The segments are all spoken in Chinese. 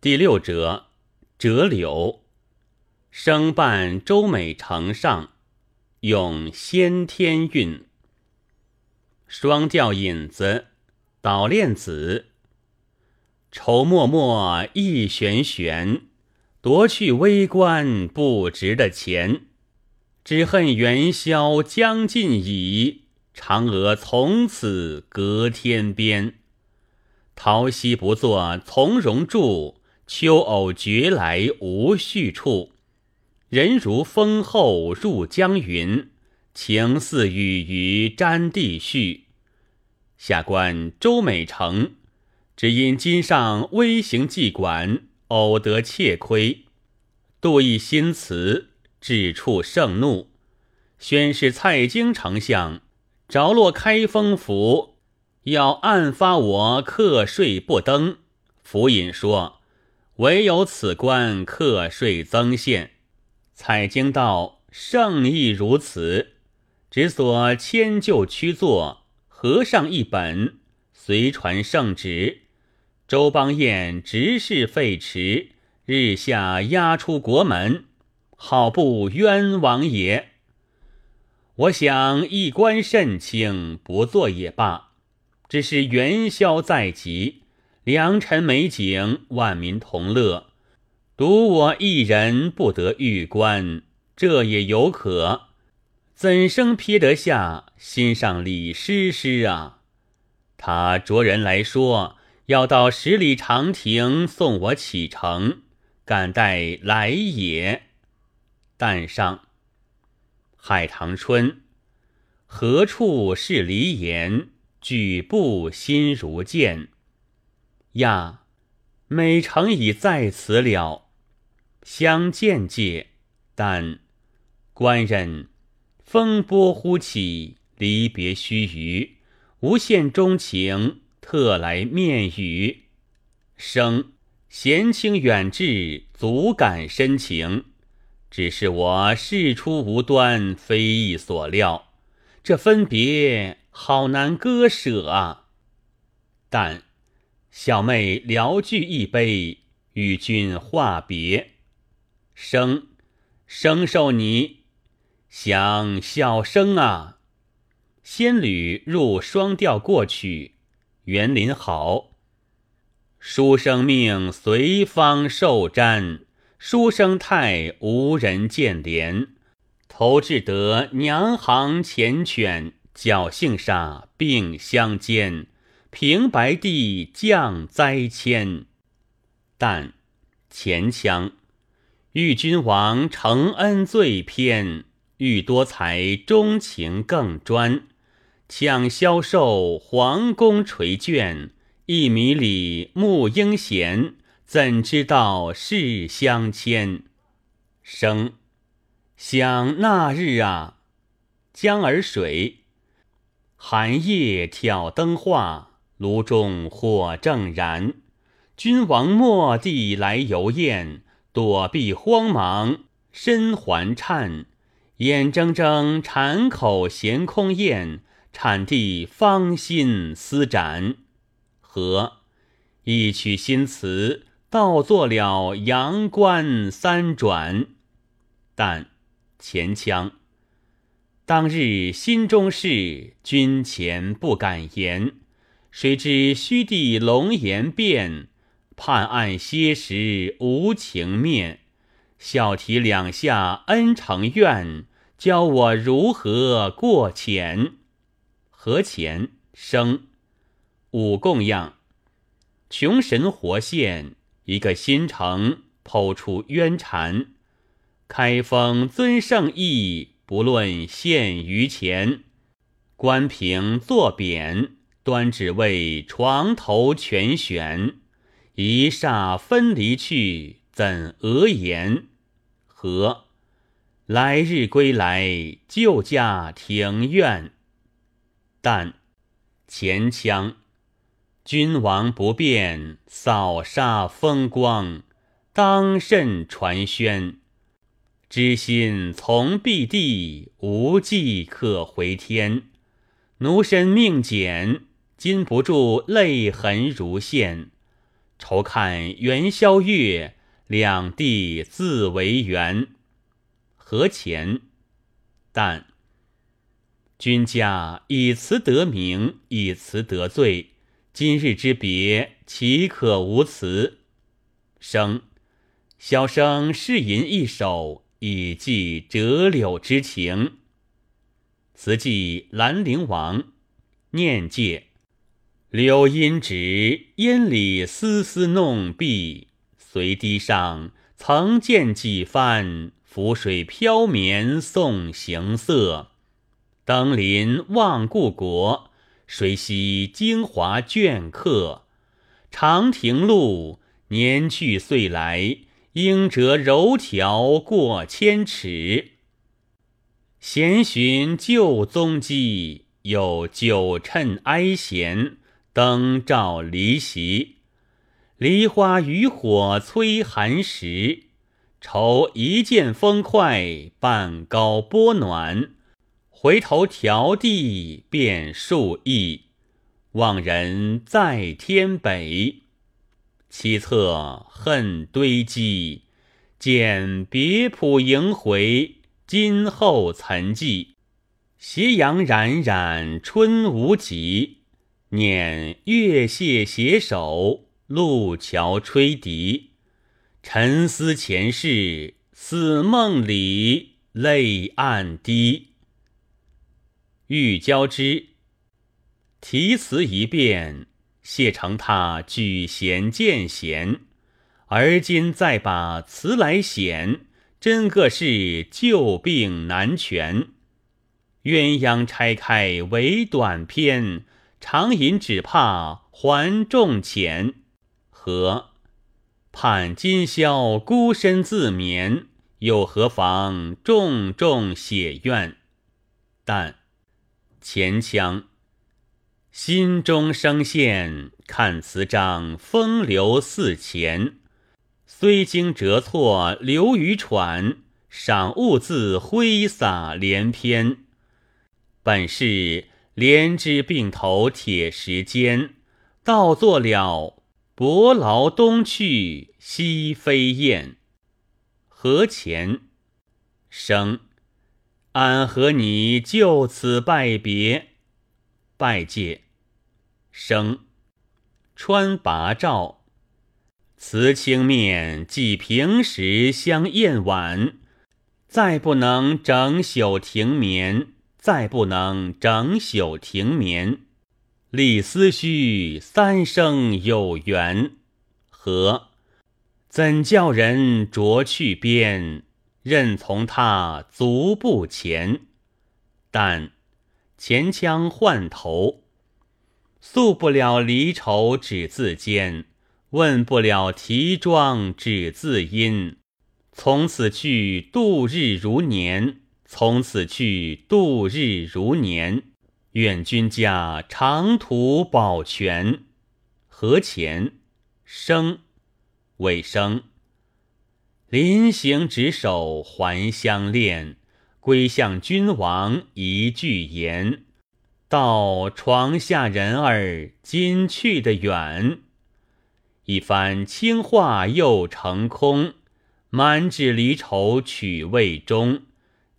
第六折，折柳。生伴周美成上，用先天韵。双调引子，捣练子。愁脉脉意悬悬，夺去微官不值的钱。只恨元宵将近矣，嫦娥从此隔天边。桃溪不作从容住，秋藕绝来无续处。人如风后入江云，情似雨于沾地絮。下官周美成，只因今上微行妓馆，偶得窃窥，度一新词，至处盛怒，宣示蔡京丞相着落开封府，要暗发我课税不登。府尹说，唯有此官课税增限。采经道圣意如此，只所迁就屈作，合上一本，随传圣旨。周邦彦执事废弛，日下押出国门，好不冤枉也。我想一官甚轻，不做也罢。只是元宵在即，良辰美景，万民同乐。独我一人不得玉官，这也有可。怎生撇得下心上李师师啊？他着人来说，要到十里长亭送我启程，敢待来也。旦上，海棠春，何处是离言？举步心如箭。呀，美城已在此了。相见介，但官人风波忽起，离别须臾，无限钟情，特来面语。生闲情远志，足感深情。只是我事出无端，非意所料，这分别好难割舍啊！但小妹聊具一杯，与君话别。生，生受你，想小生啊！仙侣入双调过去，园林好。书生命随方受瞻，书生态无人见怜。投掷得娘行缱绻，侥幸煞并相间。平白地降灾迁，但前腔。遇君王承恩最偏，遇多才钟情更专。抢销售皇宫垂卷，一米里沐英贤，怎知道世相牵？生想那日啊，江儿水，寒夜挑灯画，炉中火正燃。君王蓦地来游宴。躲避慌忙，身环颤，眼睁睁馋口衔空咽，产地芳心思展。和一曲新词，倒作了阳关三转。但前腔，当日心中事，君前不敢言。谁知虚地龙颜变。判案歇时无情面，笑提两下恩成怨，教我如何过浅？何浅生五供养，穷神活现一个新城，剖出冤缠。开封尊圣意，不论现于前。关平作匾，端只为床头全悬。一霎分离去，怎讹言？和来日归来，旧家庭院。但前腔，君王不变，扫杀风光，当甚传宣？知心从避地，无计可回天。奴身命简，禁不住泪痕如线。愁看元宵月，两地自为圆。何前？但君家以词得名，以词得罪。今日之别，岂可无辞？生，小生试吟一首，以寄折柳之情。词记兰陵王，念介。柳阴直，烟里丝丝弄碧。随堤上，曾见几番。浮水飘绵送行色。登临望故国，谁惜京华镌刻？长亭路，年去岁来，应折柔条过千尺。闲寻旧踪迹，有酒趁哀弦。灯照离席，梨花渔火催寒食。愁一见风快，半高波暖。回头迢递便数亿，望人在天北。凄恻恨堆积，见别浦萦回，今后岑记。斜阳冉冉春无极。念月榭携手，路桥吹笛，沉思前世，似梦里，泪暗滴。欲交之，题词一变，谢承他举贤荐贤，而今再把词来显，真个是旧病难全。鸳鸯拆开为短篇。常吟只怕还重浅，何盼今宵孤身自眠，又何妨重重写怨？但前腔心中声线，看词章风流似前，虽经折错流于喘，赏物字挥洒连篇，本是。连枝并头铁石坚，倒作了伯劳东去西飞燕。何前？生，俺和你就此拜别，拜戒生。穿拔照，辞青面即平时相宴晚，再不能整宿停眠。再不能整宿停眠，立思绪三生有缘。何怎叫人着去边？任从他足步前。但前腔换头，诉不了离愁只自坚，问不了啼妆只自阴。从此去，度日如年。从此去，度日如年。愿君家长途保全。何前生尾生，临行执手还相恋，归向君王一句言。到床下人儿，今去的远。一番轻话又成空，满纸离愁曲未终。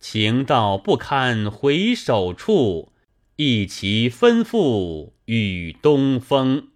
情到不堪回首处，一齐吩咐与东风。